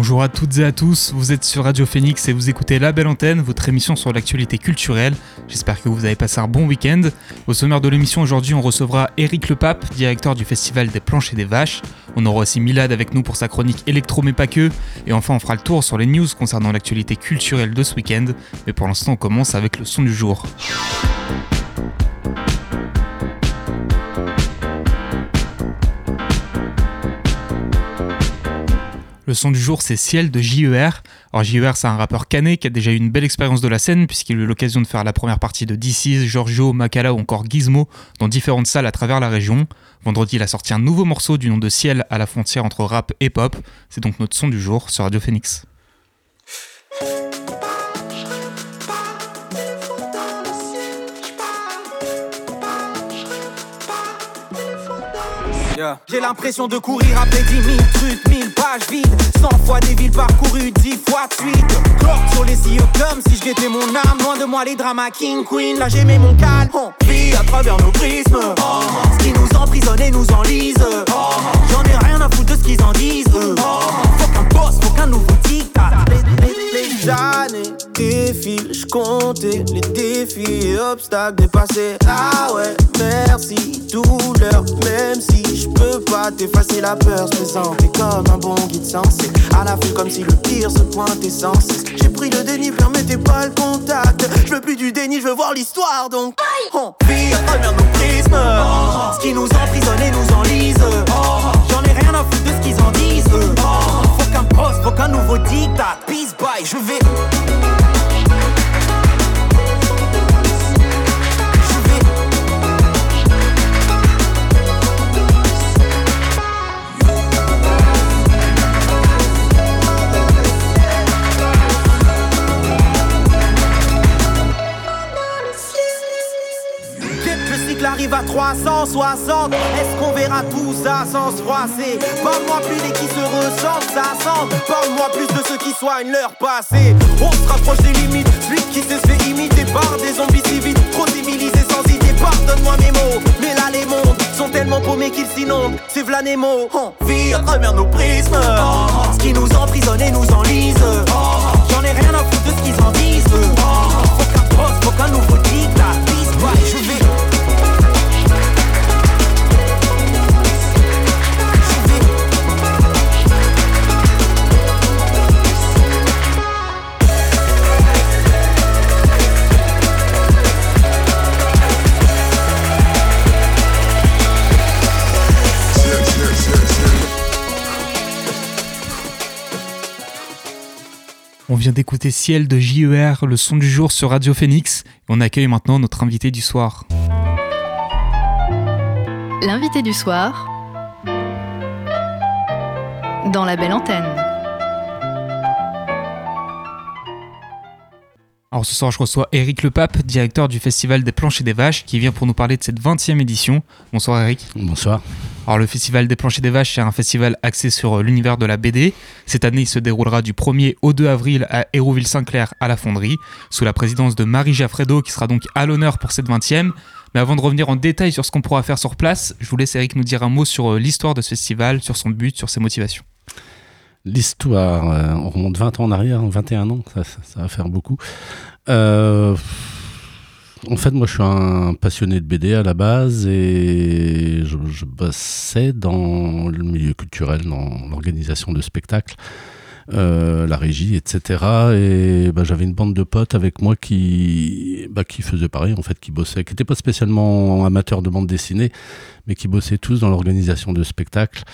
Bonjour à toutes et à tous, vous êtes sur Radio Phoenix et vous écoutez La Belle Antenne, votre émission sur l'actualité culturelle. J'espère que vous avez passé un bon week-end. Au sommaire de l'émission aujourd'hui, on recevra Eric Le Pape, directeur du Festival des Planches et des Vaches. On aura aussi Milad avec nous pour sa chronique électro mais pas que. Et enfin, on fera le tour sur les news concernant l'actualité culturelle de ce week-end. Mais pour l'instant, on commence avec le son du jour. Le son du jour, c'est Ciel de JER. Alors JER, c'est un rappeur canet qui a déjà eu une belle expérience de la scène puisqu'il a eu l'occasion de faire la première partie de DC's, Giorgio, Makala ou encore Gizmo dans différentes salles à travers la région. Vendredi, il a sorti un nouveau morceau du nom de Ciel à la frontière entre rap et pop. C'est donc notre son du jour sur Radio Phoenix. J'ai l'impression de courir après 10 000 trucs, 1000 pages vides. 100 fois des villes parcourues, 10 fois de suite. Sur les cieux comme si je mon âme. Loin de moi les dramas King Queen, là j'aimais mon calme. On vit à travers nos prismes. Ce qui nous emprisonne et nous enlise. J'en ai rien à foutre de ce qu'ils en disent. Faut qu'un boss, faut qu'un nouveau dictat les années défilent, je comptais les défis et obstacles dépassés. Ah ouais, merci, douleur, même si je peux pas t'effacer la peur, se présenter comme un bon guide sensé. À la fin, comme si le pire se pointait sans cesse. J'ai pris le déni, permettez pas le contact. Je veux plus du déni, je veux voir l'histoire donc. On vit à travers nos prismes, ce qui nous emprisonne et nous enlise. Rien à foutre de ce qu'ils en disent. Faut qu'un poste, faut qu'un nouveau dictat. Peace bye, je vais. Arrive à 360 Est-ce qu'on verra tout ça sans se froisser? Parle-moi plus des qui se ressentent, ça semble. Parle-moi plus de ceux qui soignent leur passé. On se rapproche des limites Celui qui se fait imiter par des zombies civils Trop civilisés sans idée, pardonne-moi mes mots. Mais là les mondes sont tellement paumés qu'ils s'inondent. C'est v'là Nemo. On vit à travers nos prismes. Ce qui nous emprisonne et nous enlise. J'en ai rien à foutre de ce qu'ils en disent. Faut qu'un poste, faut qu'un nouveau On vient d'écouter Ciel de JER, le son du jour sur Radio Phoenix. Et on accueille maintenant notre invité du soir. L'invité du soir dans La Belle Antenne. Alors ce soir, je reçois Eric Le Pape, directeur du Festival des Planches et des Vaches, qui vient pour nous parler de cette 20e édition. Bonsoir Eric. Bonsoir. Alors le Festival des Planches et des Vaches, c'est un festival axé sur euh, l'univers de la BD. Cette année, il se déroulera du 1er au 2 avril à Hérouville-Saint-Clair à la Fonderie, sous la présidence de Marie Jaffredo, qui sera donc à l'honneur pour cette 20e. Mais avant de revenir en détail sur ce qu'on pourra faire sur place, je vous laisse Eric nous dire un mot sur euh, l'histoire de ce festival, sur son but, sur ses motivations. L'histoire, euh, on remonte 20 ans en arrière, 21 ans, ça, va faire beaucoup. En fait, moi, je suis un passionné de BD à la base et je, bossais dans le milieu culturel, dans l'organisation de spectacles, euh, la régie, etc. Et bah, j'avais une bande de potes avec moi qui, bah, qui faisaient pareil, en fait, qui bossaient, qui n'étaient pas spécialement amateurs de bande dessinée, mais qui bossaient tous dans l'organisation de spectacles.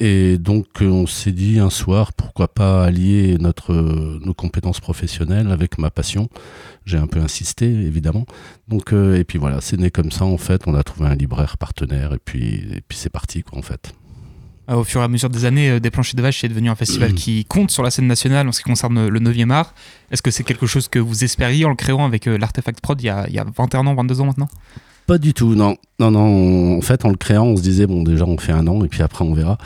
Et donc, euh, on s'est dit un soir, pourquoi pas allier notre, euh, nos compétences professionnelles avec ma passion. J'ai un peu insisté, évidemment. Donc, euh, et puis voilà, c'est né comme ça, en fait. On a trouvé un libraire partenaire, et puis, et puis c'est parti, quoi, en fait. au fur et à mesure des années, Des Planchers de Vache est devenu un festival qui compte sur la scène nationale en ce qui concerne le 9e art. Est-ce que c'est quelque chose que vous espériez en le créant avec l'Artefact Prod il y, a, il y a 21 ans, 22 ans maintenant? Pas du tout, non. Non, non. en fait, en le créant, on se disait, bon, déjà, on fait un an et puis après, on verra.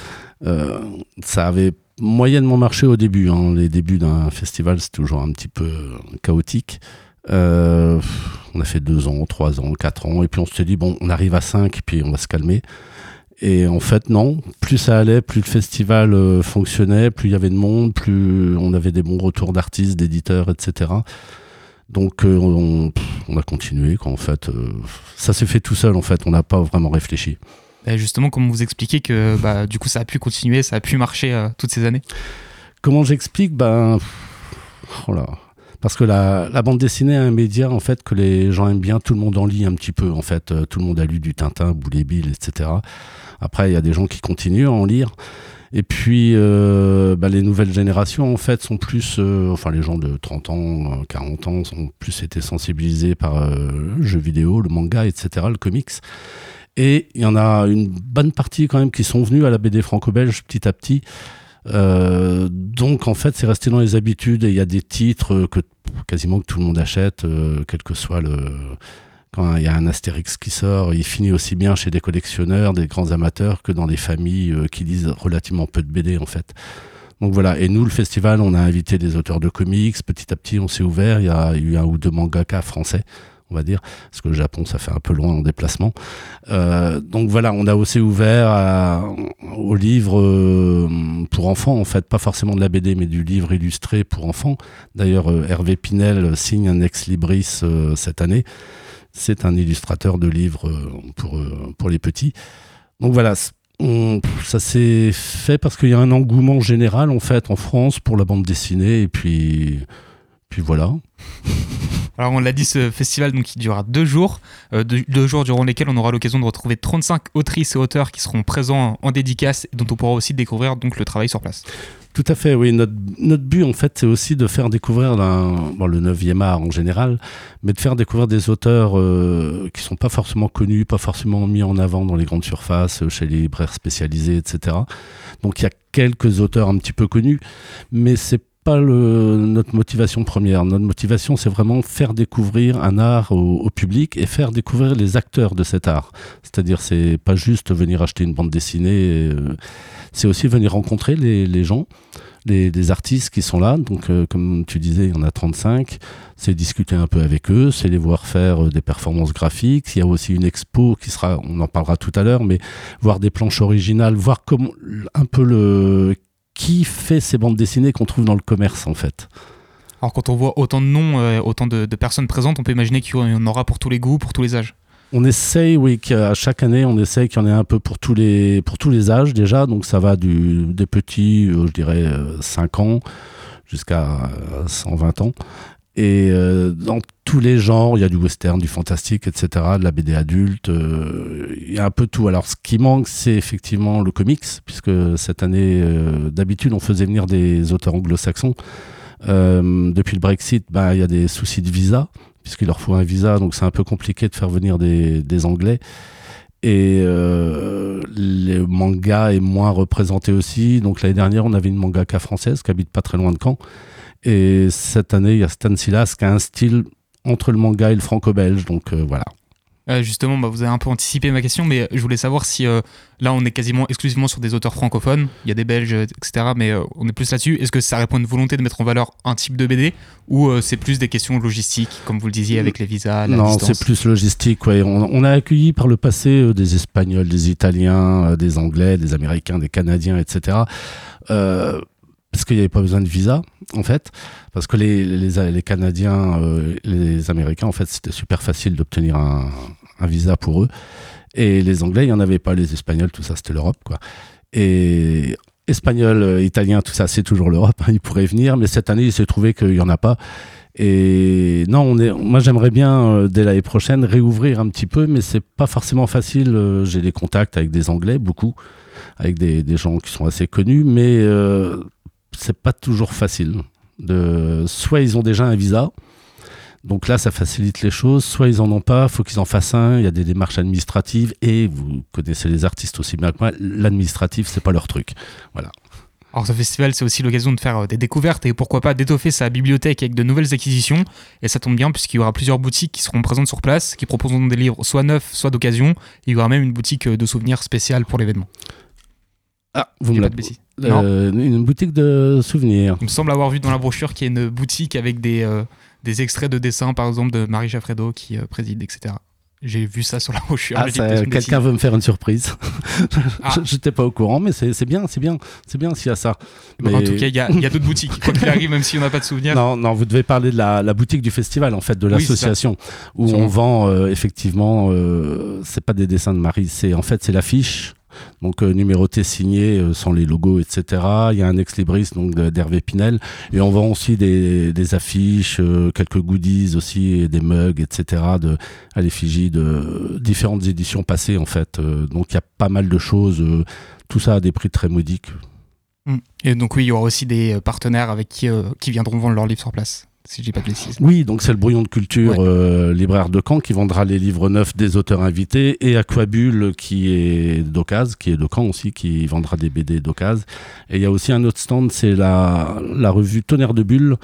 ça avait moyennement marché au début. Hein. Les débuts d'un festival, c'est toujours un petit peu chaotique. Euh, on a fait deux ans, trois ans, quatre ans, et puis on s'est dit, bon, on arrive à cinq, puis on va se calmer. Et en fait, non, plus ça allait, plus le festival euh, fonctionnait, plus il y avait de monde, plus on avait des bons retours d'artistes, d'éditeurs, etc. Donc euh, on, a continué, quoi, en fait. ça s'est fait tout seul, en fait, on n'a pas vraiment réfléchi. Et justement, comment vous expliquez que bah, du coup ça a pu continuer, ça a pu marcher toutes ces années? Comment j'explique? Ben. Oh là, parce que la, bande dessinée est un média en fait que les gens aiment bien, tout le monde en lit un petit peu en fait, euh, tout le monde a lu du Tintin, Boulet Bill, etc. Après il y a des gens qui continuent à en lire. Et puis euh, bah, les nouvelles générations en fait sont plus, euh, enfin les gens de 30 ans, 40 ans sont plus été sensibilisés par le jeu vidéo, le manga, etc., le comics. Et il y en a une bonne partie quand même qui sont venus à la BD franco-belge petit à petit. Euh, donc en fait, c'est resté dans les habitudes et il y a des titres que quasiment que tout le monde achète, euh, quel que soit le. Quand il y a un Astérix qui sort, il finit aussi bien chez des collectionneurs, des grands amateurs, que dans des familles euh, qui lisent relativement peu de BD en fait. Donc voilà, et nous, le festival, on a invité des auteurs de comics. Petit à petit, on s'est ouvert. Il y a eu un ou deux mangakas français on va dire, parce que le Japon, ça fait un peu loin en déplacement. Euh, donc voilà, on a aussi ouvert aux livres euh, pour enfants, en fait, pas forcément de la BD, mais du livre illustré pour enfants. D'ailleurs, euh, Hervé Pinel signe un ex-libris cette année. C'est un illustrateur de livres pour, pour les petits. Donc voilà, ça s'est fait parce qu'il y a un engouement général, en fait, en France pour la bande dessinée, et puis, puis voilà. Alors on l'a dit, ce festival donc, qui durera deux jours, euh, deux, jours durant lesquels on aura l'occasion de retrouver 35 autrices et auteurs qui seront présents en dédicace et dont on pourra aussi découvrir donc, le travail sur place. Tout à fait, oui. Notre, notre but, en fait, c'est aussi de faire découvrir bon, le 9e art en général, mais de faire découvrir des auteurs euh, qui sont pas forcément connus, pas forcément mis en avant dans les grandes surfaces, chez les libraires spécialisés, etc. Donc il y a quelques auteurs un petit peu connus, mais c'est pas notre motivation première. Notre motivation, c'est vraiment faire découvrir un art au, public et faire découvrir les acteurs de cet art. C'est-à-dire, c'est pas juste venir acheter une bande dessinée, euh, c'est aussi venir rencontrer les, gens, les, artistes qui sont là. Donc, euh, comme tu disais, il y en a 35. C'est discuter un peu avec eux, c'est les voir faire euh, des performances graphiques. Il y a aussi une expo qui sera, on en parlera tout à l'heure, mais voir des planches originales, voir comment un peu le qui fait ces bandes dessinées qu'on trouve dans le commerce en fait? Alors quand on voit autant de noms, euh, autant de, personnes présentes, on peut imaginer qu'il y en aura pour tous les goûts, pour tous les âges. On essaye, oui, qu'à chaque année, on essaye qu'il y en ait un peu pour tous les, pour tous les âges déjà. Donc ça va du, des petits, euh, je dirais 5 euh, ans, jusqu'à 120 ans. Et euh, dans tous les genres, il y a du western, du fantastique, etc., de la BD adulte, euh, il y a un peu tout. Alors ce qui manque, c'est effectivement le comics, puisque cette année, euh, d'habitude, on faisait venir des auteurs anglo-saxons. depuis le Brexit, bah, il y a des soucis de visa, puisqu'il leur faut un visa, donc c'est un peu compliqué de faire venir des, Anglais. Et le manga est moins représenté aussi. Donc l'année dernière, on avait une mangaka française qui habite pas très loin de Caen et cette année, il y a Stanislas qui a un style entre le manga et le franco-belge. Donc euh, voilà. Euh, justement, bah, vous avez un peu anticipé ma question, mais je voulais savoir si euh, là on est quasiment exclusivement sur des auteurs francophones, il y a des Belges, etc., mais on est plus là-dessus. Est-ce que ça répond à une volonté de mettre en valeur un type de BD ou c'est plus des questions logistiques, comme vous le disiez, avec les visas la Non, c'est plus logistique. Ouais. On, a accueilli par le passé des Espagnols, des Italiens, des Anglais, des Américains, des Canadiens, etc. Parce qu'il n'y avait pas besoin de visa, en fait, parce que les, les, Canadiens, euh, les Américains, en fait, c'était super facile d'obtenir un, visa pour eux. Et les Anglais, il n'y en avait pas, les Espagnols, tout ça, c'était l'Europe, quoi. Et Espagnol, euh, Italien, tout ça, c'est toujours l'Europe, hein, ils pourraient venir, mais cette année, il s'est trouvé qu'il n'y en a pas. Et non, on est, moi j'aimerais bien, euh, dès l'année prochaine, réouvrir un petit peu, mais c'est pas forcément facile. J'ai des contacts avec des Anglais, beaucoup, avec des, des gens qui sont assez connus, mais c'est pas toujours facile. De, soit ils ont déjà un visa, Donc là, ça facilite les choses. Soit ils en ont pas, faut qu'ils en fassent un. Il y a des démarches administratives et vous connaissez les artistes aussi bien que moi. L'administratif, c'est pas leur truc. Voilà. Alors ce festival, c'est aussi l'occasion de faire euh, des découvertes et pourquoi pas d'étoffer sa bibliothèque avec de nouvelles acquisitions. Et ça tombe bien puisqu'il y aura plusieurs boutiques qui seront présentes sur place, qui proposeront des livres soit neufs, soit d'occasion. Il y aura même une boutique euh, de souvenirs spéciale pour l'événement. Ah, vous me pas la... de bêtises. Euh, une boutique de souvenirs. Il me semble avoir vu dans la brochure qu'il y a une boutique avec des, euh, des extraits de dessins, par exemple, de Marie Jaffredo qui euh, préside, etc. J'ai vu ça sur la brochure. Ah, mais quelqu'un veut me faire une surprise. Ah. Je J'étais pas au courant, mais c'est c'est bien, c'est bien, c'est bien s'il y a ça. Bon, En mais- tout cas, il y a, d'autres boutiques. Quoi qu'il arrive, même si on n'a pas de souvenirs. Non, non, vous devez parler de la, la boutique du festival, en fait, de Oui, l'association, où on vend euh, effectivement, euh, c'est pas des dessins de Marie, c'est en fait c'est l'affiche, donc euh, numérotée, signée, euh, sans les logos, etc. Il y a un ex-libris donc d'Hervé Pinel, et on vend aussi des, affiches, euh, quelques goodies aussi, des mugs, etc. À l'effigie de différentes éditions passées, en fait. Donc il y a pas mal de choses, tout ça à des prix très modiques. Mm. Et donc, oui, il y aura aussi des partenaires avec qui, qui viendront vendre leurs livres sur place, si je dis pas de bêtises. Oui, donc c'est le brouillon de culture Ouais. euh, libraire de Caen qui vendra les livres neufs des auteurs invités et Aquabule qui est d'Ocase, qui est de Caen aussi, qui vendra des BD d'Ocase. Et il y a aussi un autre stand, c'est la, la revue Tonnerre de Bulle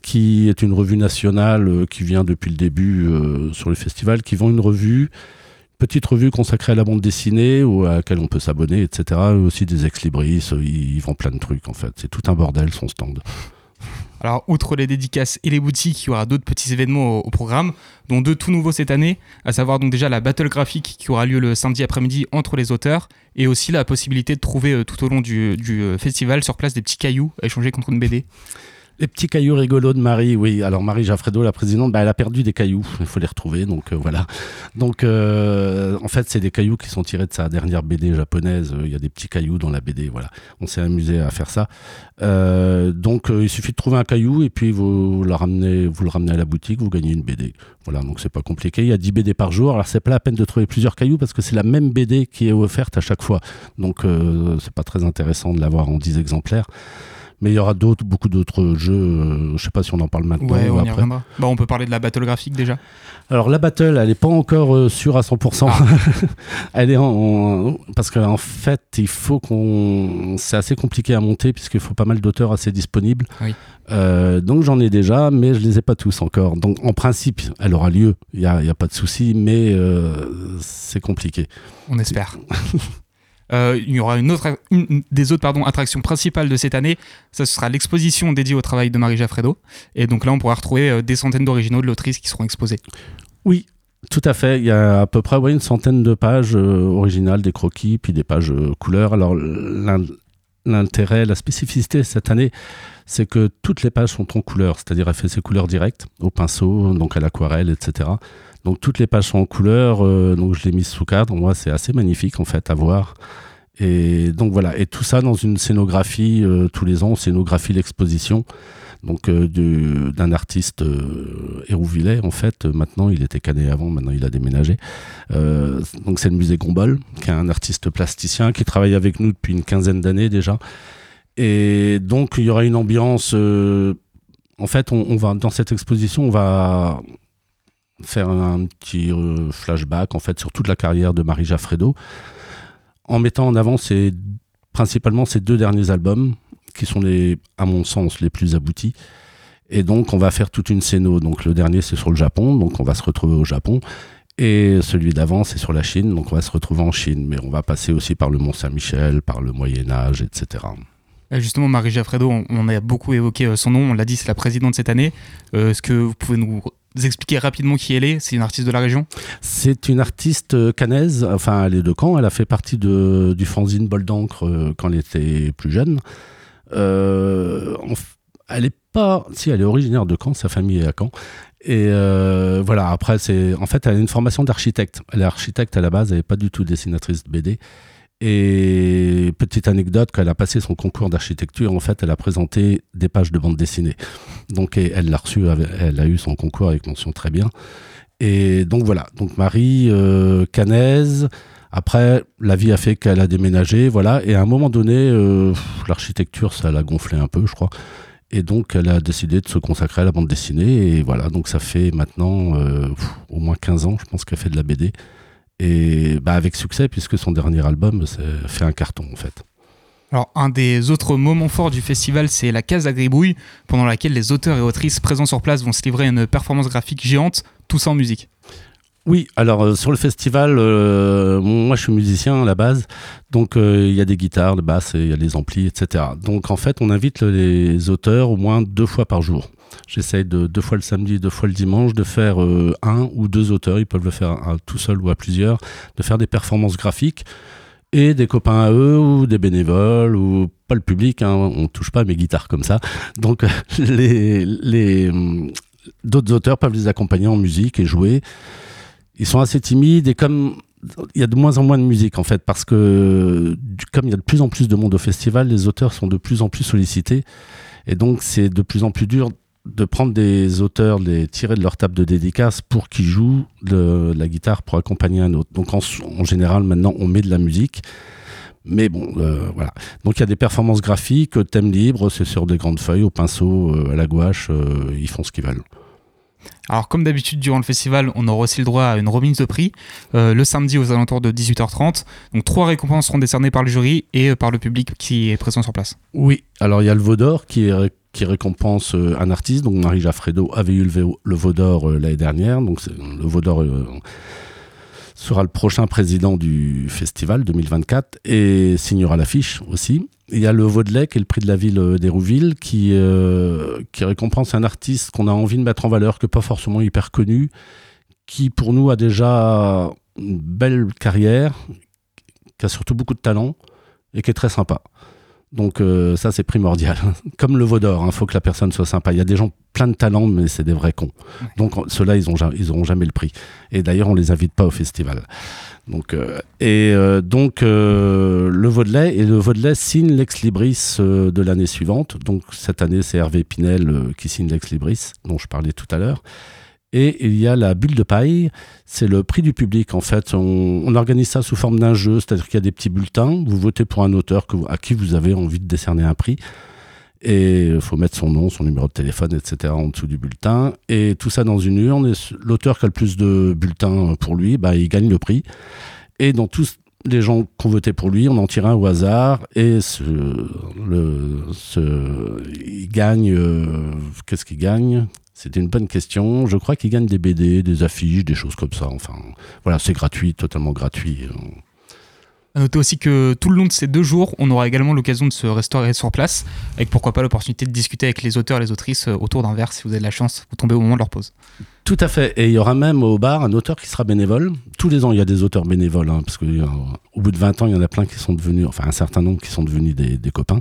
qui est une revue nationale euh, qui vient depuis le début euh, sur le festival, qui vend une revue, petite revue consacrée à la bande dessinée ou à laquelle on peut s'abonner, etc. Et aussi des ex-libris, ils, ils vendent plein de trucs en fait. C'est tout un bordel son stand. Alors, outre les dédicaces et les boutiques, il y aura d'autres petits événements au, programme, dont deux tout nouveaux cette année, à savoir donc déjà la battle graphique qui aura lieu le samedi après-midi entre les auteurs, et aussi la possibilité de trouver euh, tout au long du, du, euh, festival sur place des petits cailloux à échanger contre une BD. Les petits cailloux rigolos de Marie, oui. Alors Marie Jaffredo, la présidente, bah, elle a perdu des cailloux. Il faut les retrouver, donc euh, voilà. Donc euh, en fait, c'est des cailloux qui sont tirés de sa dernière BD japonaise. Euh, Il y a des petits cailloux dans la BD, voilà. On s'est amusé à faire ça. Donc il suffit de trouver un caillou et puis vous, la ramenez, vous le ramenez à la boutique, vous gagnez une BD. Voilà, donc c'est pas compliqué. Il y a 10 BD par jour. Alors c'est pas la peine de trouver plusieurs cailloux parce que c'est la même BD qui est offerte à chaque fois. Donc c'est pas très intéressant de l'avoir en 10 exemplaires. Mais il y aura d'autres, beaucoup d'autres jeux. euh, je sais pas si on en parle maintenant Ouais, ou on y après. reviendra. Bah, on peut parler de la battle graphique déjà. Alors la battle, elle n'est pas encore euh, sûre à 100%. elle est en, en- parce qu'en fait, il faut qu'on, c'est assez compliqué à monter puisqu'il faut pas mal d'auteurs assez disponibles. Oui. Euh, donc j'en ai déjà, mais je les ai pas tous encore. Donc en principe, elle aura lieu. Il y a, y a pas de souci, mais euh, c'est compliqué. On espère. Euh, il y aura une autre, des autres pardon, attractions principales de cette année. Ça ce sera l'exposition dédiée au travail de Marie Jaffredo. Et donc là, on pourra retrouver euh, des centaines d'originaux de l'autrice qui seront exposés. Oui, tout à fait. Il y a à peu près une centaine de pages euh, originales, des croquis, puis des pages couleurs. Alors l'in- l'intérêt, la spécificité cette année, c'est que toutes les pages sont en couleur, c'est-à-dire elle fait ses couleurs directes au pinceau, donc à l'aquarelle, etc. Donc toutes les pages sont en couleur, euh, donc je l'ai mise sous cadre. Moi, c'est assez magnifique en fait à voir. Et donc voilà, et tout ça dans une scénographie euh, tous les ans, on scénographie l'exposition donc euh, du- d'un artiste euh, Hérouvillais en fait. Maintenant, il était canet avant, maintenant il a déménagé. Euh, donc c'est le musée Gombol, qui est un artiste plasticien qui travaille avec nous depuis une quinzaine d'années déjà. Et donc il y aura une ambiance. euh, en fait, on va dans cette exposition, on va faire un petit euh, flashback en fait sur toute la carrière de Marie Jaffredo, en mettant en avant principalement ses deux derniers albums, qui sont les, à mon sens, les plus aboutis. Et donc, on va faire toute une scéno. Donc, le dernier, c'est sur le Japon. Donc, on va se retrouver au Japon. Et celui d'avant, c'est sur la Chine. Donc, on va se retrouver en Chine. Mais on va passer aussi par le Mont-Saint-Michel, par le Moyen-Âge, etc. Euh, Justement, Marie Jaffredo, on, on a beaucoup évoqué euh, son nom, on l'a dit, c'est la présidente cette année. Euh, Est-ce que vous pouvez nous expliquer rapidement qui elle est C'est une artiste de la région? C'est une artiste euh, canaise. Enfin, elle est de Caen. Elle a fait partie de, du fanzine Bol d'encre euh, quand elle était plus jeune. Euh, elle est pas. Si, elle est originaire de Caen. Sa famille est à Caen. Et voilà, après, c'est en fait, elle a une formation d'architecte. Elle est architecte à la base, elle n'est pas du tout dessinatrice de BD. Et petite anecdote, quand elle a passé son concours d'architecture, en fait, elle a présenté des pages de bande dessinée. Donc, elle l'a reçu, elle a eu son concours avec mention très bien. Et donc voilà, donc Marie euh, canaise. Après, la vie a fait qu'elle a déménagé, voilà. Et à un moment donné, euh, l'architecture, ça l'a gonflé un peu, je crois. Et donc, elle a décidé de se consacrer à la bande dessinée. Et voilà, donc ça fait maintenant euh, au moins 15 ans, je pense qu'elle fait de la BD. Et bah, avec succès, puisque son dernier album fait un carton, en fait. Alors, un des autres moments forts du festival, c'est la case Gribouille, pendant laquelle les auteurs et autrices présents sur place vont se livrer à une performance graphique géante, tout ça en musique. Oui, alors euh, sur le festival, euh, moi je suis musicien à la base, donc euh, il y a des guitares, des basses, il y a des amplis, etc. Donc en fait, on invite les auteurs au moins deux fois par jour. J'essaye de deux fois le samedi, deux fois le dimanche, de faire un ou deux auteurs, ils peuvent le faire tout seul ou à plusieurs, de faire des performances graphiques et des copains à eux ou des bénévoles ou pas le public, hein, on touche pas mes guitares comme ça. Donc les, les d'autres auteurs peuvent les accompagner en musique et jouer ils sont assez timides et comme il y a de moins en moins de musique en fait parce que comme il y a de plus en plus de monde au festival, les auteurs sont de plus en plus sollicités et donc c'est de plus en plus dur de prendre des auteurs, les tirer de leur table de dédicace pour qu'ils jouent de, la guitare pour accompagner un autre. Donc en, général maintenant on met de la musique. Mais bon, euh, voilà. Donc il y a des performances graphiques, thème libre, c'est sur des grandes feuilles, au pinceau, euh, à la gouache, euh, ils font ce qu'ils veulent. Alors comme d'habitude durant le festival, on aura aussi le droit à une remise de prix euh, le samedi aux alentours de 18h30. Donc trois récompenses seront décernées par le jury et euh, par le public qui est présent sur place. Oui, alors il y a le Vaudor qui, récompense euh, un artiste. Donc Marie Jaffredo avait eu le, le Vaudor l'année dernière. Donc le Vaudor sera le prochain président du festival 2024 et signera l'affiche aussi. Il y a le Vaudelet, qui est le prix de la ville euh, d'Hérouville, qui, euh, qui récompense un artiste qu'on a envie de mettre en valeur, que pas forcément hyper connu, qui pour nous a déjà une belle carrière, qui a surtout beaucoup de talent et qui est très sympa. Donc euh, ça c'est primordial. Comme le Vaudor, il hein, faut que la personne soit sympa. Il y a des gens plein de talent, mais c'est des vrais cons. Donc ceux-là, ils n'auront ils jamais le prix. Et d'ailleurs, on les invite pas au festival. Donc, euh, et euh, donc le Vaudelet et le Vaudelet signe l'ex libris de l'année suivante. Donc cette année, c'est Hervé Pinel qui signe l'ex libris, dont je parlais tout à l'heure. Et il y a la bulle de paille, c'est le prix du public en fait. On, organise ça sous forme d'un jeu, c'est-à-dire qu'il y a des petits bulletins, vous votez pour un auteur à qui vous avez envie de décerner un prix. Et il faut mettre son nom, son numéro de téléphone, etc. en dessous du bulletin. Et tout ça dans une urne. L'auteur qui a le plus de bulletins pour lui, bah, il gagne le prix. Et dans tous les gens qui ont voté pour lui, on en tire un au hasard. Et le, il gagne. Euh, qu'est-ce qu'il gagne? C'était une bonne question. Je crois qu'ils gagnent des BD, des affiches, des choses comme ça. Enfin, voilà, c'est gratuit, totalement gratuit. À noter aussi que tout le long de ces deux jours, on aura également l'occasion de se restaurer sur place, avec pourquoi pas l'opportunité de discuter avec les auteurs et les autrices euh, autour d'un verre si vous avez de la chance, vous tombez au moment de leur pause. Tout à fait. Et il y aura même au bar un auteur qui sera bénévole. Tous les ans, il y a des auteurs bénévoles, hein, parce qu'au euh, bout de 20 ans, il y en a plein qui sont devenus, enfin un certain nombre qui sont devenus des copains.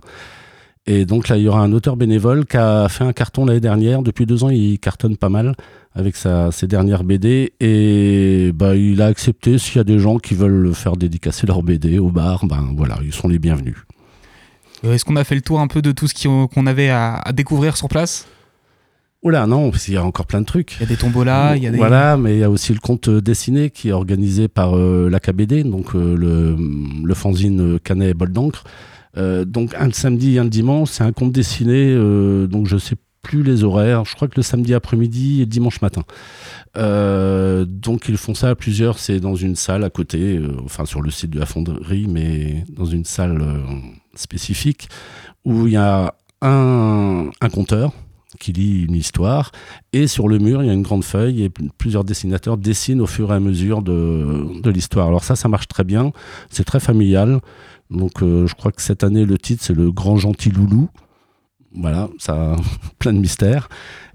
Et donc là, il y aura un auteur bénévole qui a fait un carton l'année dernière. Depuis deux ans, il cartonne pas mal avec sa, ses dernières BD. Et bah, il a accepté s'il y a des gens qui veulent faire dédicacer leur BD au bar, ben voilà, ils sont les bienvenus. Euh, est-ce qu'on a fait le tour un peu de tout ce qu'on avait à, découvrir sur place? Oula, non, parce qu'il y a encore plein de trucs. Il y a des tombolas, il y a des... Voilà, mais il y a aussi le conte dessiné qui est organisé par euh, l'AKBD, donc euh, le, le fanzine Canet et Bol d'encre. Euh, donc un samedi et un dimanche, c'est un conte dessiné, euh, donc je sais plus les horaires, je crois que le samedi après-midi et le dimanche matin. Euh, donc ils font ça plusieurs, c'est dans une salle à côté, enfin sur le site de la fonderie, mais dans une salle spécifique, où il y a un, un conteur qui lit une histoire, et sur le mur, il y a une grande feuille, et plusieurs dessinateurs dessinent au fur et à mesure de, de l'histoire. Alors ça, ça marche très bien, c'est très familial. Donc euh, je crois que cette année, le titre, c'est Le Grand Gentil Loulou. Voilà, ça a plein de mystères.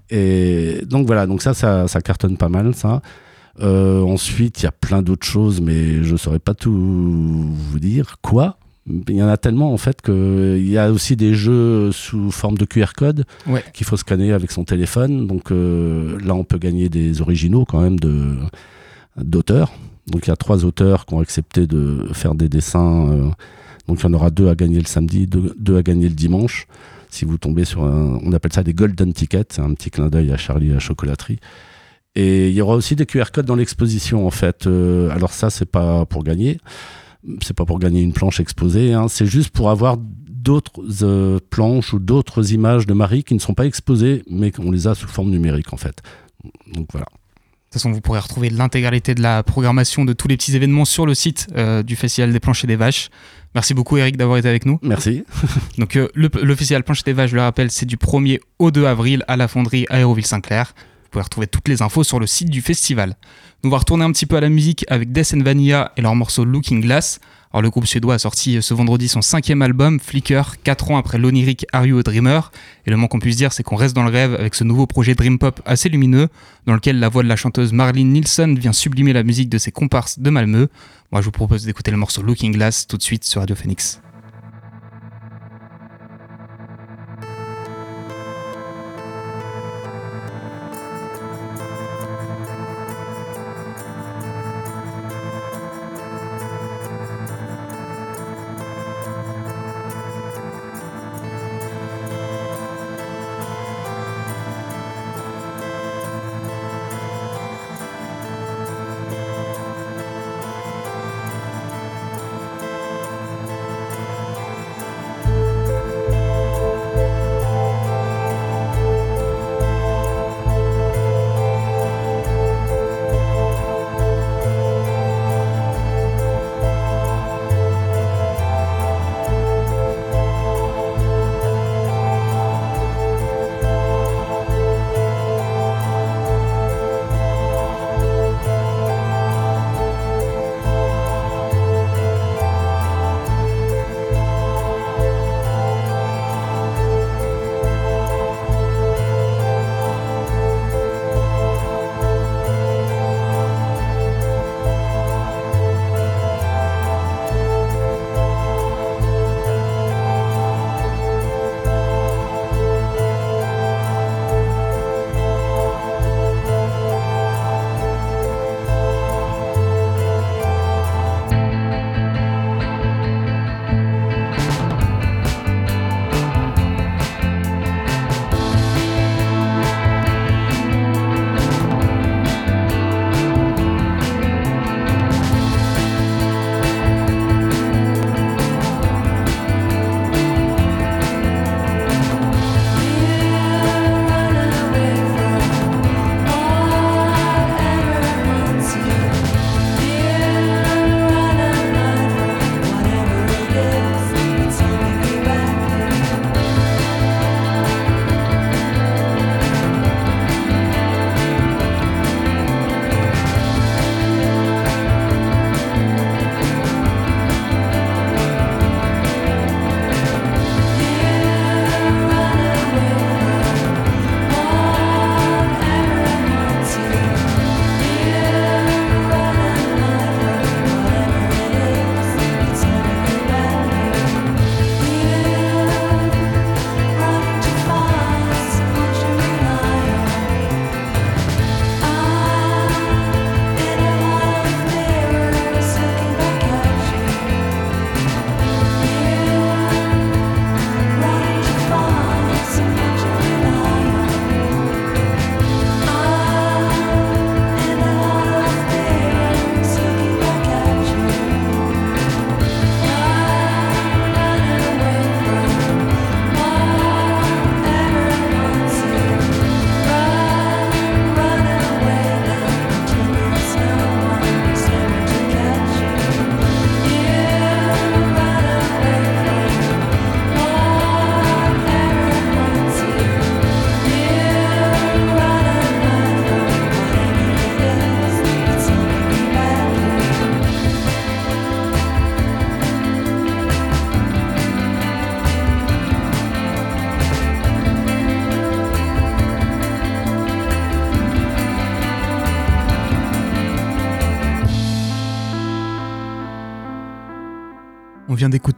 Et donc voilà, donc ça, ça, cartonne pas mal, ça. Euh, ensuite, il y a plein d'autres choses, mais je ne saurais pas tout vous dire. Quoi? Il y en a tellement, en fait, qu'il y a aussi des jeux sous forme de QR code qu'il faut scanner avec son téléphone. Donc euh, là, on peut gagner des originaux quand même d'auteurs. Donc il y a trois auteurs qui ont accepté de faire des dessins donc il y en aura deux à gagner le samedi, deux, à gagner le dimanche. Si vous tombez sur un, on appelle ça des golden tickets, un petit clin d'œil à Charlie à la chocolaterie. Et il y aura aussi des QR codes dans l'exposition en fait. Euh, alors ça c'est pas pour gagner, c'est pas pour gagner une planche exposée, hein. c'est juste pour avoir d'autres euh, planches ou d'autres images de Marie qui ne sont pas exposées, mais qu'on les a sous forme numérique en fait. Donc voilà. De toute façon, vous pourrez retrouver l'intégralité de la programmation de tous les petits événements sur le site euh, du Festival des Planches et des Vaches. Merci beaucoup Eric d'avoir été avec nous. Merci. Donc euh, le, le, Festival Planches et des Vaches, je le rappelle, c'est du 1er au 2 avril à la fonderie Aéroville-Saint-Clair. Vous pouvez retrouver toutes les infos sur le site du festival. On va retourner un petit peu à la musique avec Death Vanilla et leur morceau Looking Glass. Alors le groupe suédois a sorti ce vendredi son cinquième album, Flicker, 4 ans après l'onirique Are You a Dreamer Et le moins qu'on puisse dire, c'est qu'on reste dans le rêve avec ce nouveau projet Dream Pop assez lumineux, dans lequel la voix de la chanteuse Marlene Nielsen vient sublimer la musique de ses comparses de Malmö. Moi je vous propose d'écouter le morceau Looking Glass tout de suite sur Radio Phoenix.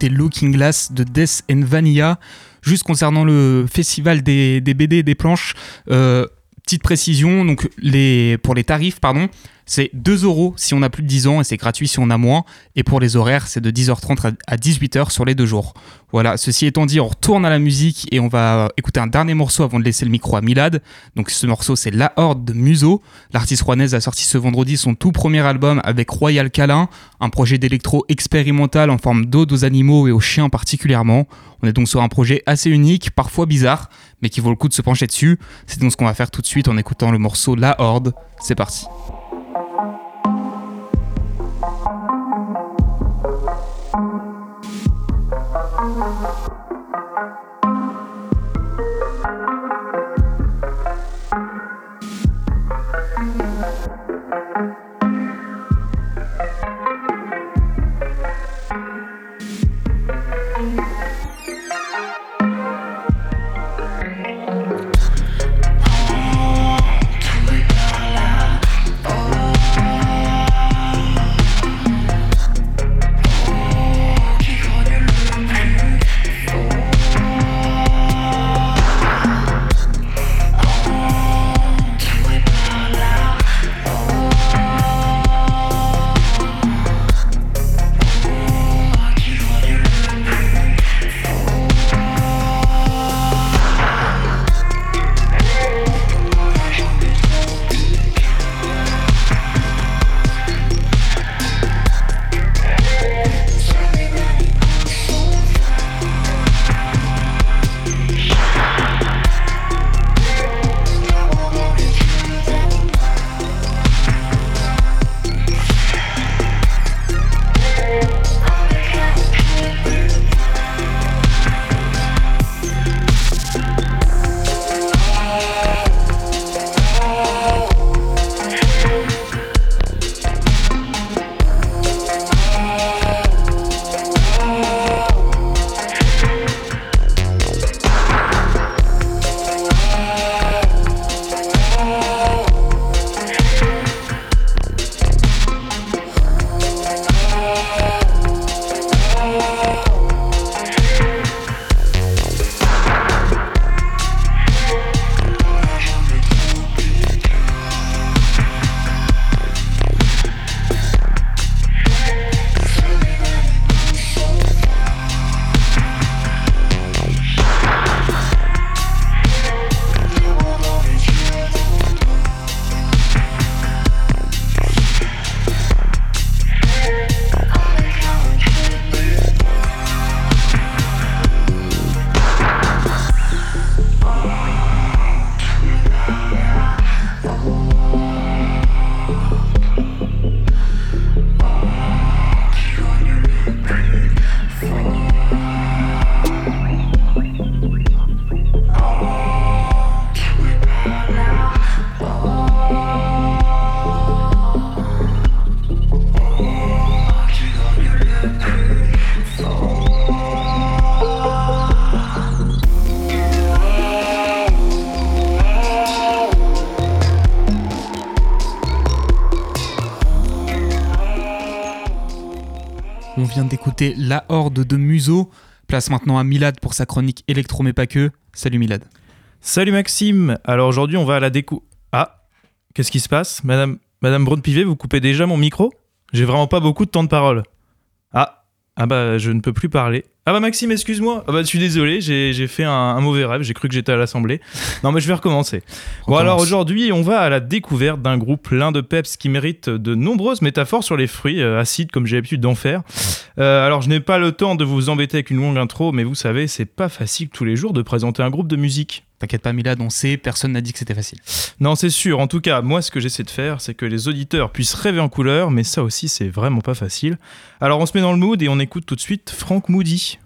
Looking Glass de Death and Vanilla. Juste concernant le festival des, BD et des planches, euh, petite précision, pour les tarifs, pardon, C'est 2 euros si on a plus de 10 ans et c'est gratuit si on a moins. Et pour les horaires, c'est de 10h30 à 18h sur les deux jours. Voilà, ceci étant dit, on retourne à la musique et on va écouter un dernier morceau avant de laisser le micro à Milad. Donc ce morceau, c'est La Horde de Muso. L'artiste rouennaise a sorti ce vendredi son tout premier album avec Royal Câlin, un projet d'électro expérimental en forme d'ode aux animaux et aux chiens particulièrement. On est donc sur un projet assez unique, parfois bizarre, mais qui vaut le coup de se pencher dessus. C'est donc ce qu'on va faire tout de suite en écoutant le morceau La Horde. C'est parti. La Horde de Museau. Place maintenant à Milad pour sa chronique électro mais pas que. Salut Milad. Salut Maxime. Alors aujourd'hui on va à la décou... Ah, qu'est-ce qui se passe? Madame, Madame Braun-Pivet, vous coupez déjà mon micro? J'ai vraiment pas beaucoup de temps de parole. Ah, ah bah je ne peux plus parler. Ah bah Maxime, excuse-moi. Ah bah je suis désolé, j'ai fait un, mauvais rêve, j'ai cru que j'étais à l'Assemblée. Non mais je vais recommencer. Bon alors aujourd'hui, on va à la découverte d'un groupe plein de peps qui mérite de nombreuses métaphores sur les fruits euh, acides comme j'ai l'habitude d'en faire. Euh, alors je n'ai pas le temps de vous embêter avec une longue intro, mais vous savez, c'est pas facile tous les jours de présenter un groupe de musique. T'inquiète pas Milad, on sait, personne n'a dit que c'était facile. Non, c'est sûr. En tout cas, moi, ce que j'essaie de faire, c'est que les auditeurs puissent rêver en couleur, mais ça aussi, c'est vraiment pas facile. Alors on se met dans le mood et on écoute tout de suite Frank Moody.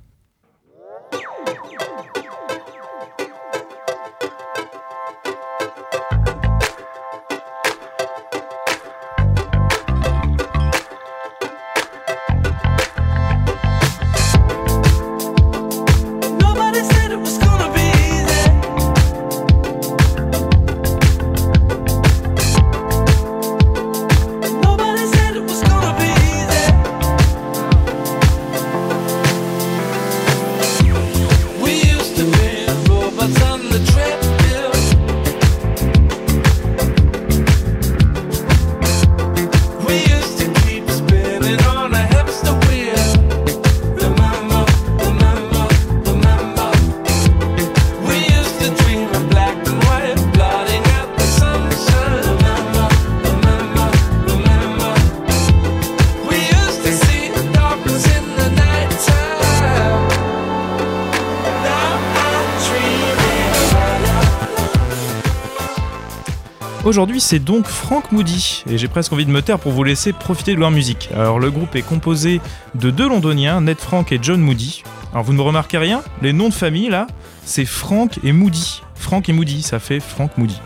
Aujourd'hui, c'est donc Frank Moody, et j'ai presque envie de me taire pour vous laisser profiter de leur musique. Alors, le groupe est composé de deux londoniens, Ned Frank et John Moody. Alors, vous ne me remarquez rien? Les noms de famille, là, c'est Frank et Moody. Frank et Moody, ça fait Frank Moody.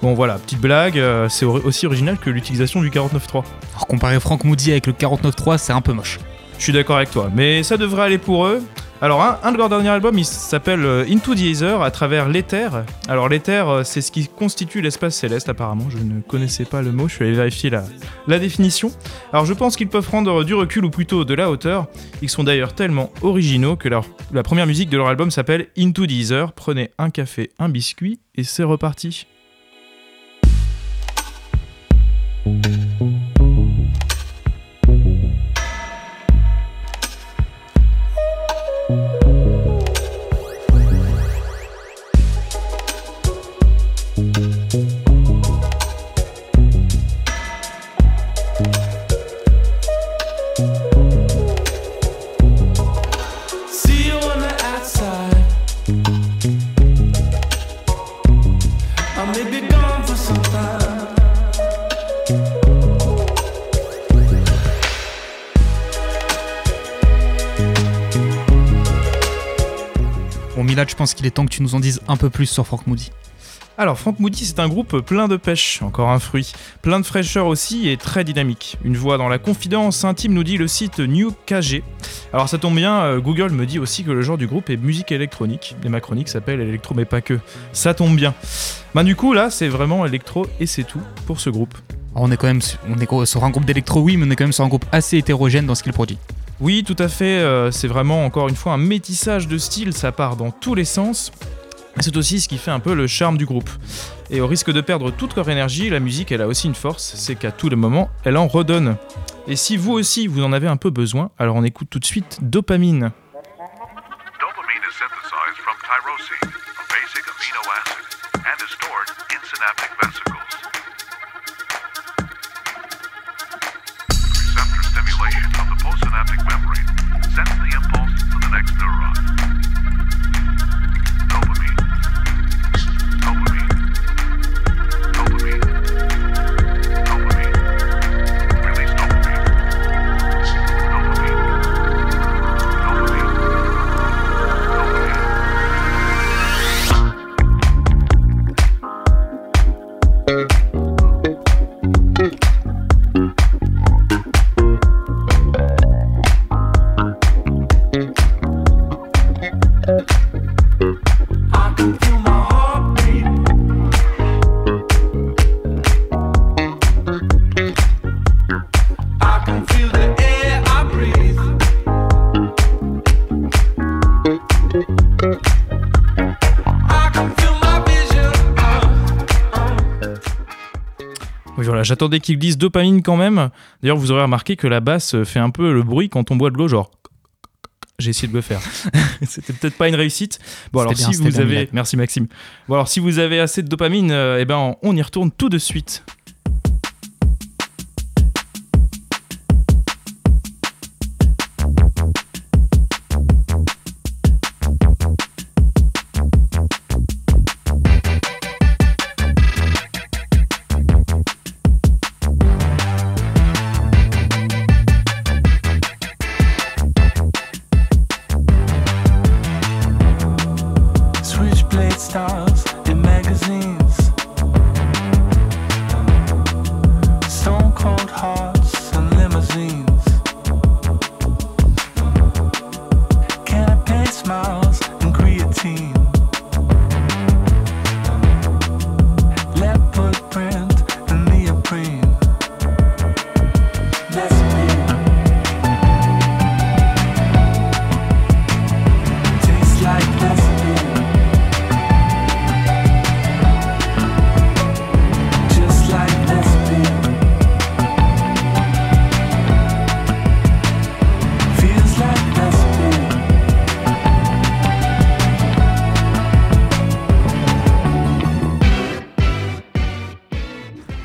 Bon, voilà, petite blague, euh, c'est aussi original que l'utilisation du 49.3. Alors, comparer Frank Moody avec le 49.3, c'est un peu moche. Je suis d'accord avec toi, mais ça devrait aller pour eux. Alors, un, de leurs derniers albums, s'appelle euh, Into the Ether, à travers l'éther. Alors, l'éther, euh, c'est ce qui constitue l'espace céleste, apparemment. Je ne connaissais pas le mot, je suis allé vérifier la, définition. Alors, je pense qu'ils peuvent prendre du recul ou plutôt de la hauteur. Ils sont d'ailleurs tellement originaux que la première musique de leur album s'appelle Into the Ether. Prenez un café, un biscuit, et c'est reparti. Pense qu'il est temps que tu nous en dises un peu plus sur Frank Moody. Alors, Frank Moody, c'est un groupe plein de pêche, encore un fruit, plein de fraîcheur aussi et très dynamique. Une voix dans la confidence intime nous dit le site New KG. Alors, ça tombe bien, euh, Google me dit aussi que le genre du groupe est musique électronique, et ma chronique s'appelle Electro, mais pas que. Ça tombe bien. Ben, du coup, là, c'est vraiment électro et c'est tout pour ce groupe. on est quand même on est sur un groupe d'électro, oui, mais on est quand même sur un groupe assez hétérogène dans ce qu'il produit. Oui, tout à fait. Euh, c'est vraiment encore une fois un métissage de styles. Ça part dans tous les sens. C'est aussi ce qui fait un peu le charme du groupe. Et au risque de perdre toute leur énergie, la musique, elle a aussi une force, c'est qu'à tous les moments, elle en redonne. Et si vous aussi, vous en avez un peu besoin, alors on écoute tout de suite Dopamine. Dopamine is synthesized from tyrosine, j'attendais qu'ils disent dopamine quand même. D'ailleurs, vous aurez remarqué que la basse fait un peu le bruit quand on boit de l'eau, genre. J'ai essayé de le faire. C'était peut-être pas une réussite. Bon alors si vous avez, merci Maxime. Bon alors si vous avez assez de dopamine, euh, eh ben on y retourne tout de suite.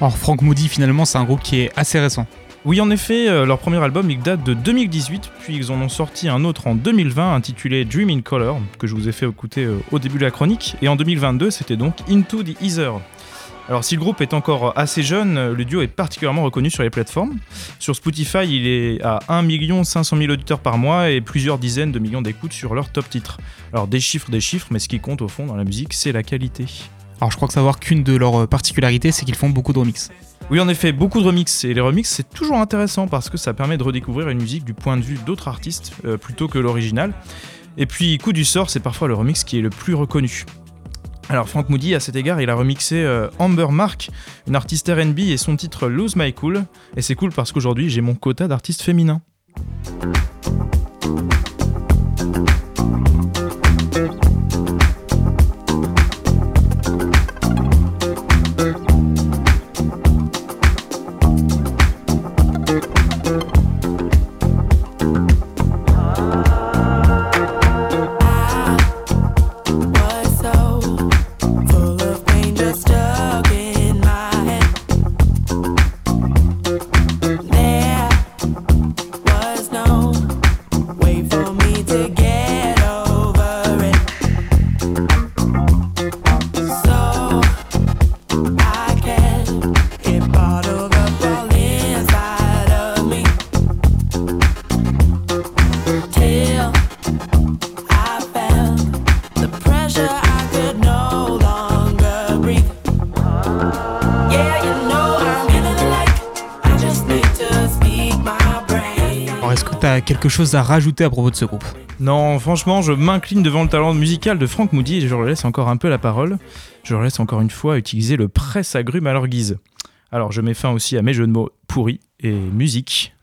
Frank Moody, finalement, c'est un groupe qui est assez récent. Oui, en effet, euh, leur premier album il date de 2018, puis ils en ont sorti un autre en 2020 intitulé Dream in Color, que je vous ai fait écouter euh, au début de la chronique, et en 2022 c'était donc Into the Ether. Alors si le groupe est encore assez jeune, le duo est particulièrement reconnu sur les plateformes. Sur Spotify, il est à 1 500 000 auditeurs par mois et plusieurs dizaines de millions d'écoutes sur leurs top titres. Alors des chiffres, des chiffres, mais ce qui compte au fond dans la musique, c'est la qualité. Alors je crois que savoir qu'une de leurs particularités, c'est qu'ils font beaucoup de remix. Oui, en effet, beaucoup de remix. Et les remix, c'est toujours intéressant parce que ça permet de redécouvrir une musique du point de vue d'autres artistes euh, plutôt que l'original. Et puis, coup du sort, c'est parfois le remix qui est le plus reconnu. Alors Frank Moody, à cet égard, il a remixé euh, Amber Mark, une artiste RB, et son titre Lose My Cool. Et c'est cool parce qu'aujourd'hui, j'ai mon quota d'artistes féminins. Quelque chose à rajouter à propos de ce groupe Non, franchement, je m'incline devant le talent musical de Frank Moody et je leur laisse encore un peu la parole. Je leur laisse encore une fois utiliser le presse-agrume à leur guise. Alors, je mets fin aussi à mes jeux de mots pourris et musique.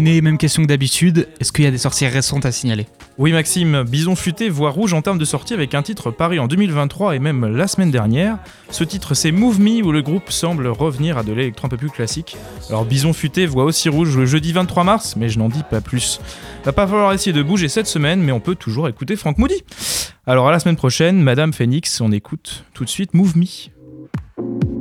Même question que d'habitude, est-ce qu'il y a des sorties récentes à signaler? Oui Maxime, Bison Futé voit rouge en termes de sortie avec un titre paru en 2023 et même la semaine dernière. Ce titre c'est Move Me où le groupe semble revenir à de l'électro un peu plus classique. Alors Bison Futé voit aussi rouge le jeudi 23 mars, mais je n'en dis pas plus. Va pas falloir essayer de bouger cette semaine, mais on peut toujours écouter Frank Moody. Alors à la semaine prochaine, Madame Phoenix, on écoute tout de suite Move Me.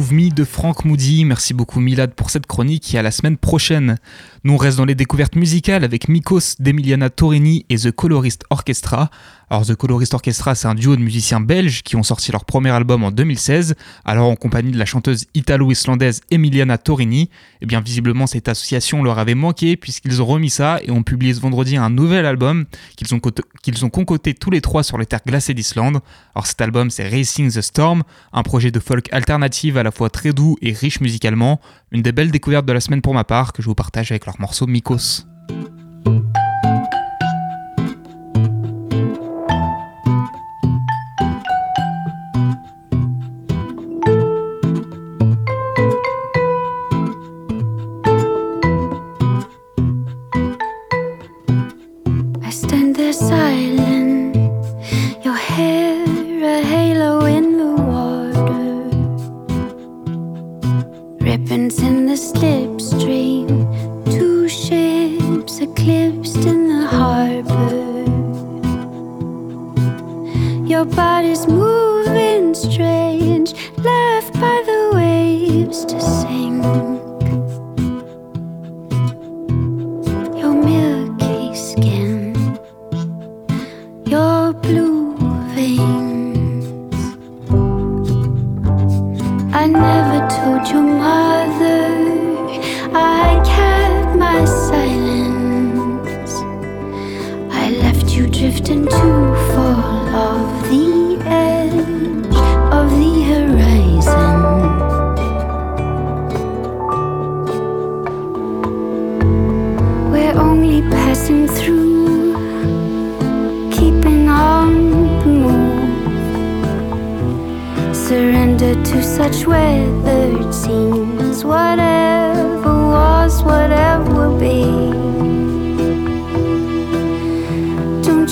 Move Me de Frank Moody. Merci beaucoup Milad pour cette chronique et à la semaine prochaine. Nous on reste dans les découvertes musicales avec Mikos d'Emiliana Torini et The Colorist Orchestra. Alors The Colorist Orchestra, c'est un duo de musiciens belges qui ont sorti leur premier album en 2016, alors en compagnie de la chanteuse italo-islandaise Emiliana Torini. Et eh bien visiblement cette association leur avait manqué puisqu'ils ont remis ça et ont publié ce vendredi un nouvel album qu'ils ont, qu'ils ont concocté tous les trois sur les terres glacées d'Islande. Alors cet album c'est Racing the Storm, un projet de folk alternative à la fois très doux et riche musicalement, une des belles découvertes de la semaine pour ma part que je vous partage avec leur morceau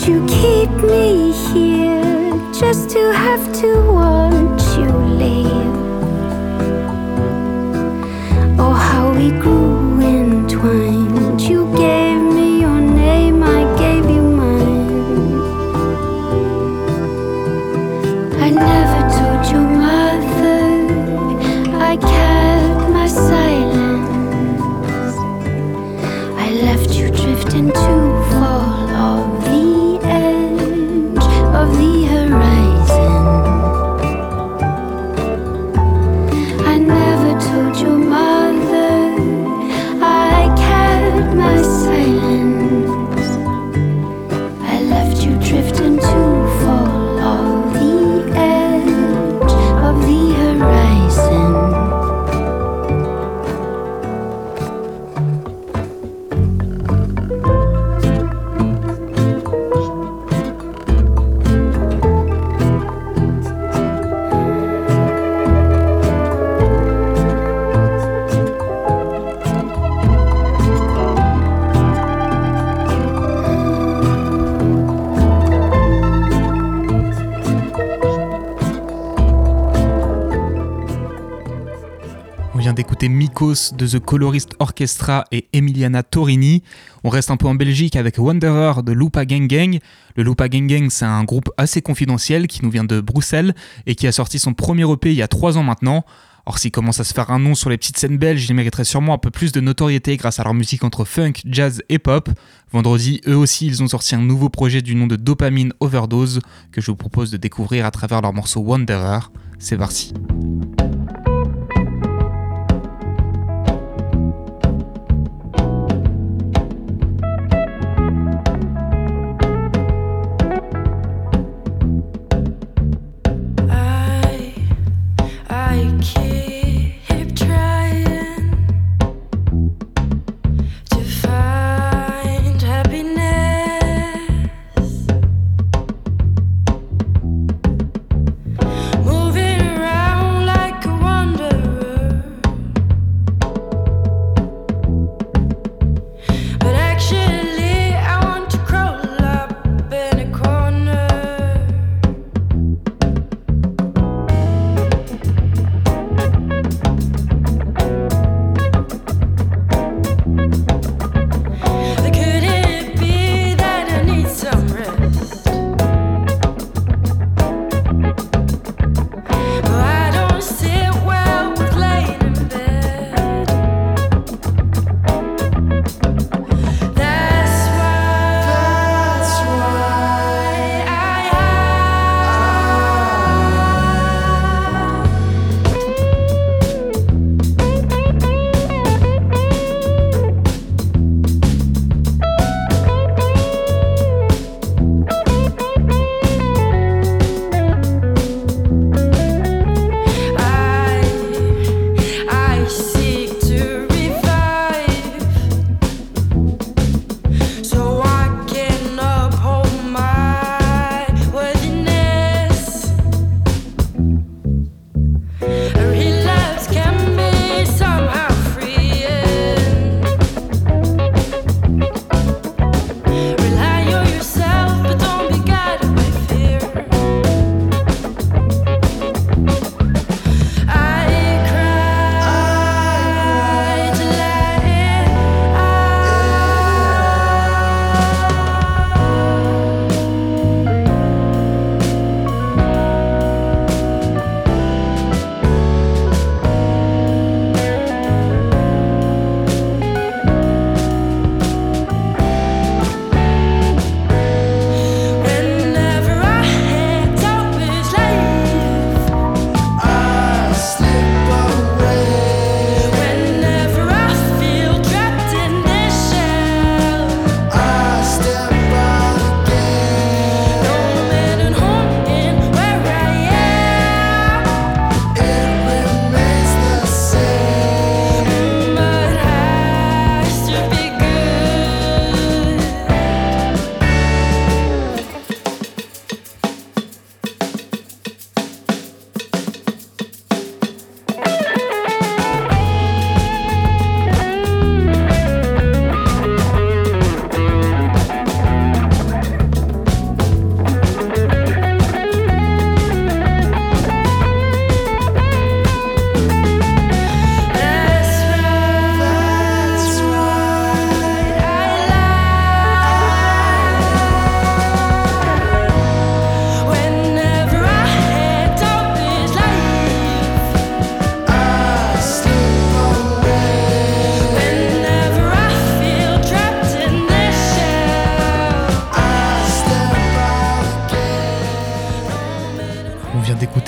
you keep me here just to have to want you leave? Oh, how we grew. De The Colorist Orchestra et Emiliana Torini. On reste un peu en Belgique avec Wanderer de Lupa Gang Gang. Le Lupa Gang Gang, c'est un groupe assez confidentiel qui nous vient de Bruxelles et qui a sorti son premier EP il y a trois ans maintenant. Or, s'ils commencent à se faire un nom sur les petites scènes belges, ils mériteraient sûrement un peu plus de notoriété grâce à leur musique entre funk, jazz et pop. Vendredi, eux aussi, ils ont sorti un nouveau projet du nom de Dopamine Overdose que je vous propose de découvrir à travers leur morceau Wanderer. C'est parti.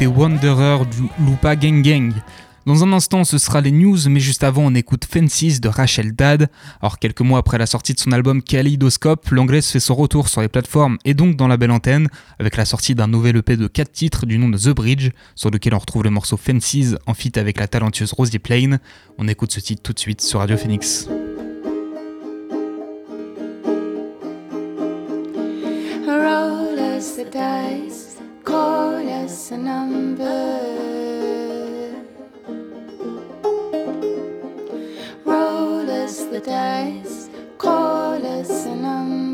Wanderer du Lupa Gang Gang. Dans un instant, ce sera les news, mais juste avant, on écoute Fences de Rachel Dad. Alors, quelques mois après la sortie de son album Kaleidoscope, l'anglaise fait son retour sur les plateformes et donc dans la belle antenne, avec la sortie d'un nouvel EP de 4 titres du nom de The Bridge, sur lequel on retrouve le morceau Fences en feat avec la talentueuse Rosie Plain. On écoute ce titre tout de suite sur Radio Phoenix. Call us a number. Roll us the dice, call us a number.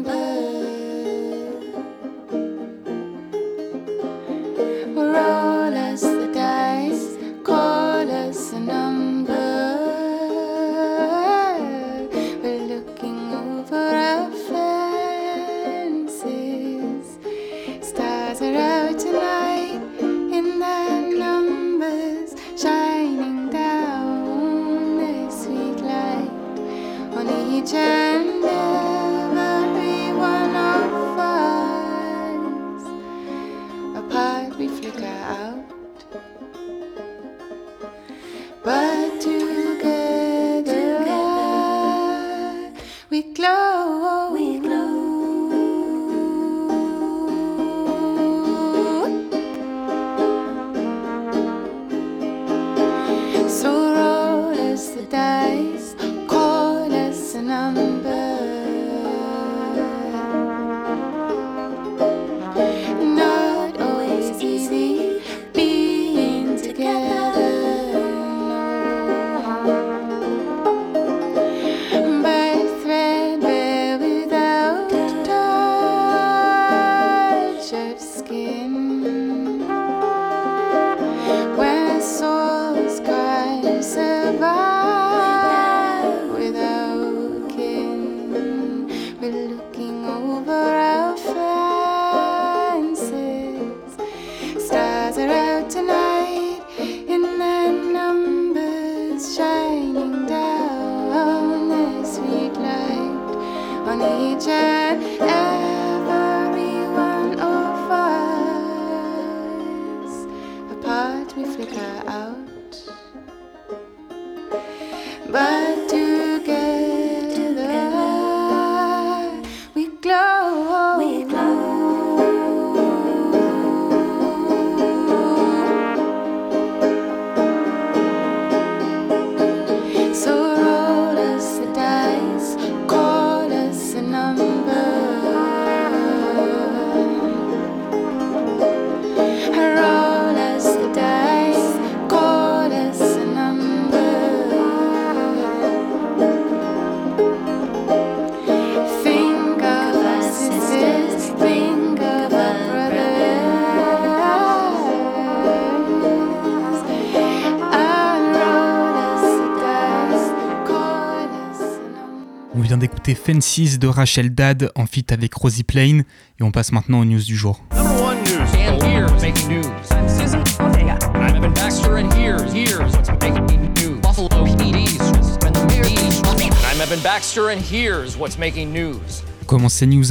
Glow. We glow. So roll us the dice, D'écouter Fences de Rachel Dad en feat avec Rosie Plain et on passe maintenant aux news du jour. One news.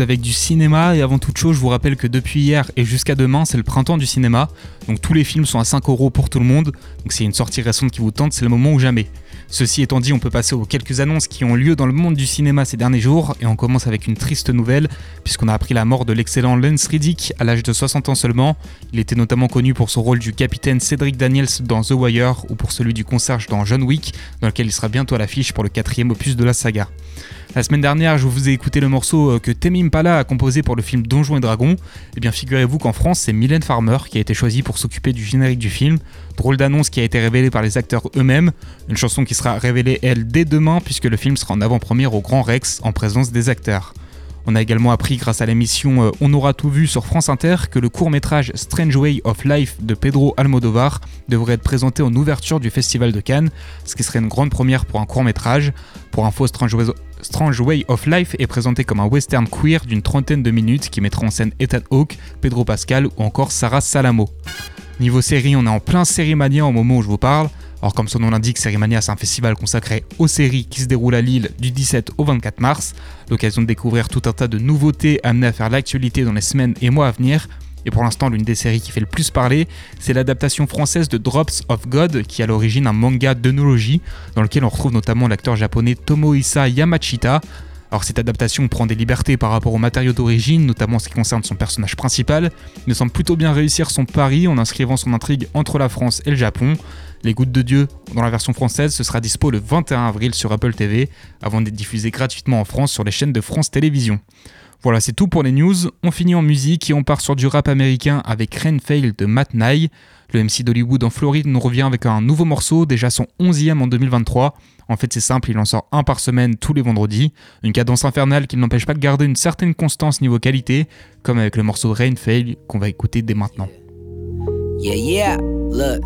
Avec du cinéma? Et avant toute chose, je vous rappelle que depuis hier et jusqu'à demain, c'est le printemps du cinéma. Donc tous les films sont à 5 euros pour tout le monde. Donc s'il y a une sortie récente qui vous tente, c'est le moment ou jamais. Ceci étant dit, on peut passer aux quelques annonces qui ont lieu dans le monde du cinéma ces derniers jours et on commence avec une triste nouvelle puisqu'on a appris la mort de l'excellent Lance Riddick à l'âge de 60 ans seulement. Il était notamment connu pour son rôle du capitaine Cedric Daniels dans The Wire ou pour celui du concierge dans John Wick dans lequel il sera bientôt à l'affiche pour le quatrième opus de la saga. La semaine dernière, je vous ai écouté le morceau euh, que Temi Impala a composé pour le film Donjons et Dragons. Et bien, figurez-vous qu'en France, c'est Mylène Farmer qui a été choisie pour s'occuper du générique du film. Drôle d'annonce qui a été révélée par les acteurs eux-mêmes. Une chanson qui sera révélée, elle, dès demain, puisque le film sera en avant-première au Grand Rex en présence des acteurs. On a également appris grâce à l'émission euh, On aura tout vu sur France Inter que le court-métrage Strange Way of Life de Pedro Almodovar devrait être présenté en ouverture du Festival de Cannes, ce qui serait une grande première pour un court-métrage. Pour info, Strange Way, Strange Way of Life est présenté comme un western queer d'une trentaine de minutes qui mettra en scène Ethan Hawke, Pedro Pascal ou encore Sarah Salamo. Niveau série, on est en plein série mania au moment où je vous parle. Alors comme son nom l'indique, Sérimania c'est un festival consacré aux séries qui se déroule à Lille du 17 au 24 mars. L'occasion de découvrir tout un tas de nouveautés amenées à faire l'actualité dans les semaines et mois à venir. Et pour l'instant, l'une des séries qui fait le plus parler, c'est l'adaptation française de Drops of God, qui est à l'origine un manga d'œnologie, dans lequel on retrouve notamment l'acteur japonais Tomohisa Yamachita. Alors cette adaptation prend des libertés par rapport au matériau d'origine, notamment en ce qui concerne son personnage principal, mais semble plutôt bien réussir son pari en inscrivant son intrigue entre la France et le Japon. Les Gouttes de Dieu, dans la version française, ce sera dispo le 21 avril sur Apple TV, avant d'être diffusé gratuitement en France sur les chaînes de France Télévisions. Voilà, c'est tout pour les news. On finit en musique et on part sur du rap américain avec Rainfail de Matt Nye. Le MC d'Hollywood en Floride nous revient avec un nouveau morceau, déjà son 11e en 2023. En fait, c'est simple, il en sort un par semaine tous les vendredis. Une cadence infernale qui ne l'empêche pas de garder une certaine constance niveau qualité, comme avec le morceau de Rainfail qu'on va écouter dès maintenant. Yeah, yeah. Look,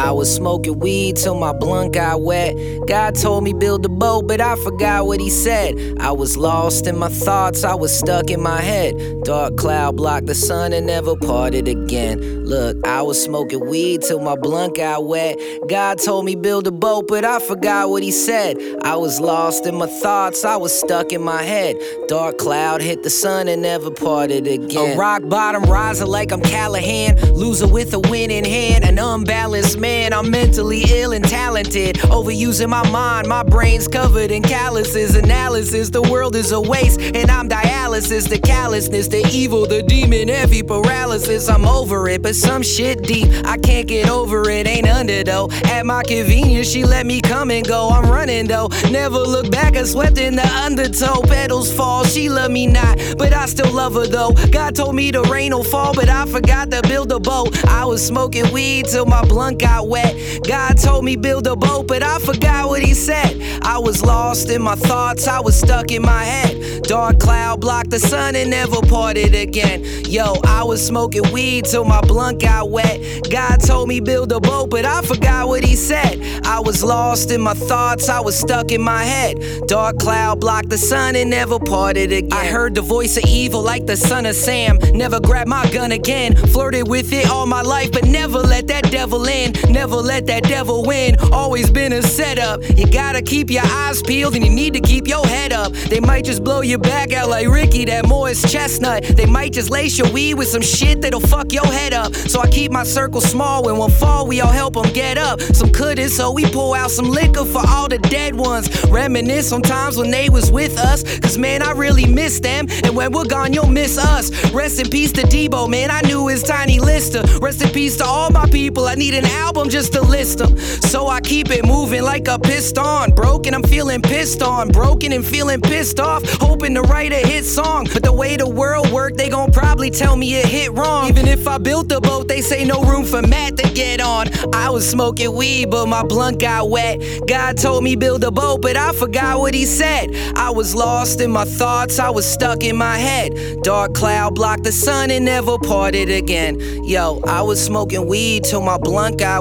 I was smoking weed till my blunt got wet. God told me build a boat, but I forgot what he said. I was lost in my thoughts, I was stuck in my head. Dark cloud blocked the sun and never parted again. Look, I was smoking weed till my blunt got wet. God told me build a boat, but I forgot what he said. I was lost in my thoughts, I was stuck in my head. Dark cloud hit the sun and never parted again. A rock bottom riser like I'm Callahan, loser with a winning hand. An unbalanced man, I'm mentally ill and talented. Overusing my mind, my brain's covered in calluses. Analysis, the world is a waste, and I'm dialysis. The callousness, the evil, the demon, heavy paralysis. I'm over it, but some shit deep, I can't get over it. Ain't under though. At my convenience, she let me come and go. I'm running though. Never look back, I swept in the undertow. Petals fall, she love me not, but I still love her though. God told me the rain will fall, but I forgot to build a boat. I was smoking weed till my blunt got wet. God told me build a boat, but I forgot what he said. I was lost in my thoughts, I was stuck in my head. Dark cloud blocked the sun and never parted again. Yo, I was smoking weed till my blunt got wet. God told me build a boat, but I forgot what he said. I was lost in my thoughts, I was stuck in my head. Dark cloud blocked the sun and never parted again. I heard the voice of evil like the son of Sam. Never grabbed my gun again. Flirted with it all my life, but never let that devil in. Never let that devil win. Always been a setup. You gotta keep your eyes peeled and you need to keep your head up. They might just blow your back out like Ricky, that Morris chestnut. They might just lace your weed with some shit that'll fuck your head up. So I keep my circle small. When one fall, we all help them get up. Some couldn't, so we pour out some liquor for all the dead ones. Reminisce on times when they was with us. Cause man, I really miss them. And when we're gone, you'll miss us. Rest in peace to Debo, man. I knew his tiny lister. Rest in peace to all my people. I need an album just to list them. So I keep it moving like a piston. Broken, I'm feeling pissed on. Broken and feeling pissed off. Hoping to write a hit song. But the way the world work, they gon' probably tell me it hit wrong. Even if I built a boat, they say no room for Matt to get on. I was smoking weed, but my blunt got wet. God told me build a boat, but I forgot what he said. I was lost in my thoughts, I was stuck in my head. Dark cloud blocked the sun and never parted again. Yo, I was smoking weed till my blunt got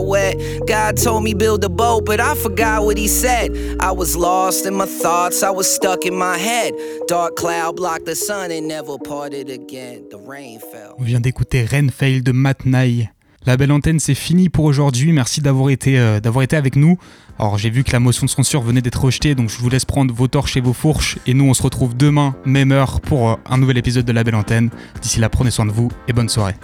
On vient d'écouter Renfail de Matt. La belle antenne, c'est fini pour aujourd'hui. Merci d'avoir été, euh, été avec nous. Alors, j'ai vu que la motion de censure venait d'être rejetée, donc je vous laisse prendre vos torches et vos fourches. Et nous, on se retrouve demain, même heure, pour euh, un nouvel épisode de La belle antenne. D'ici là, prenez soin de vous et bonne soirée.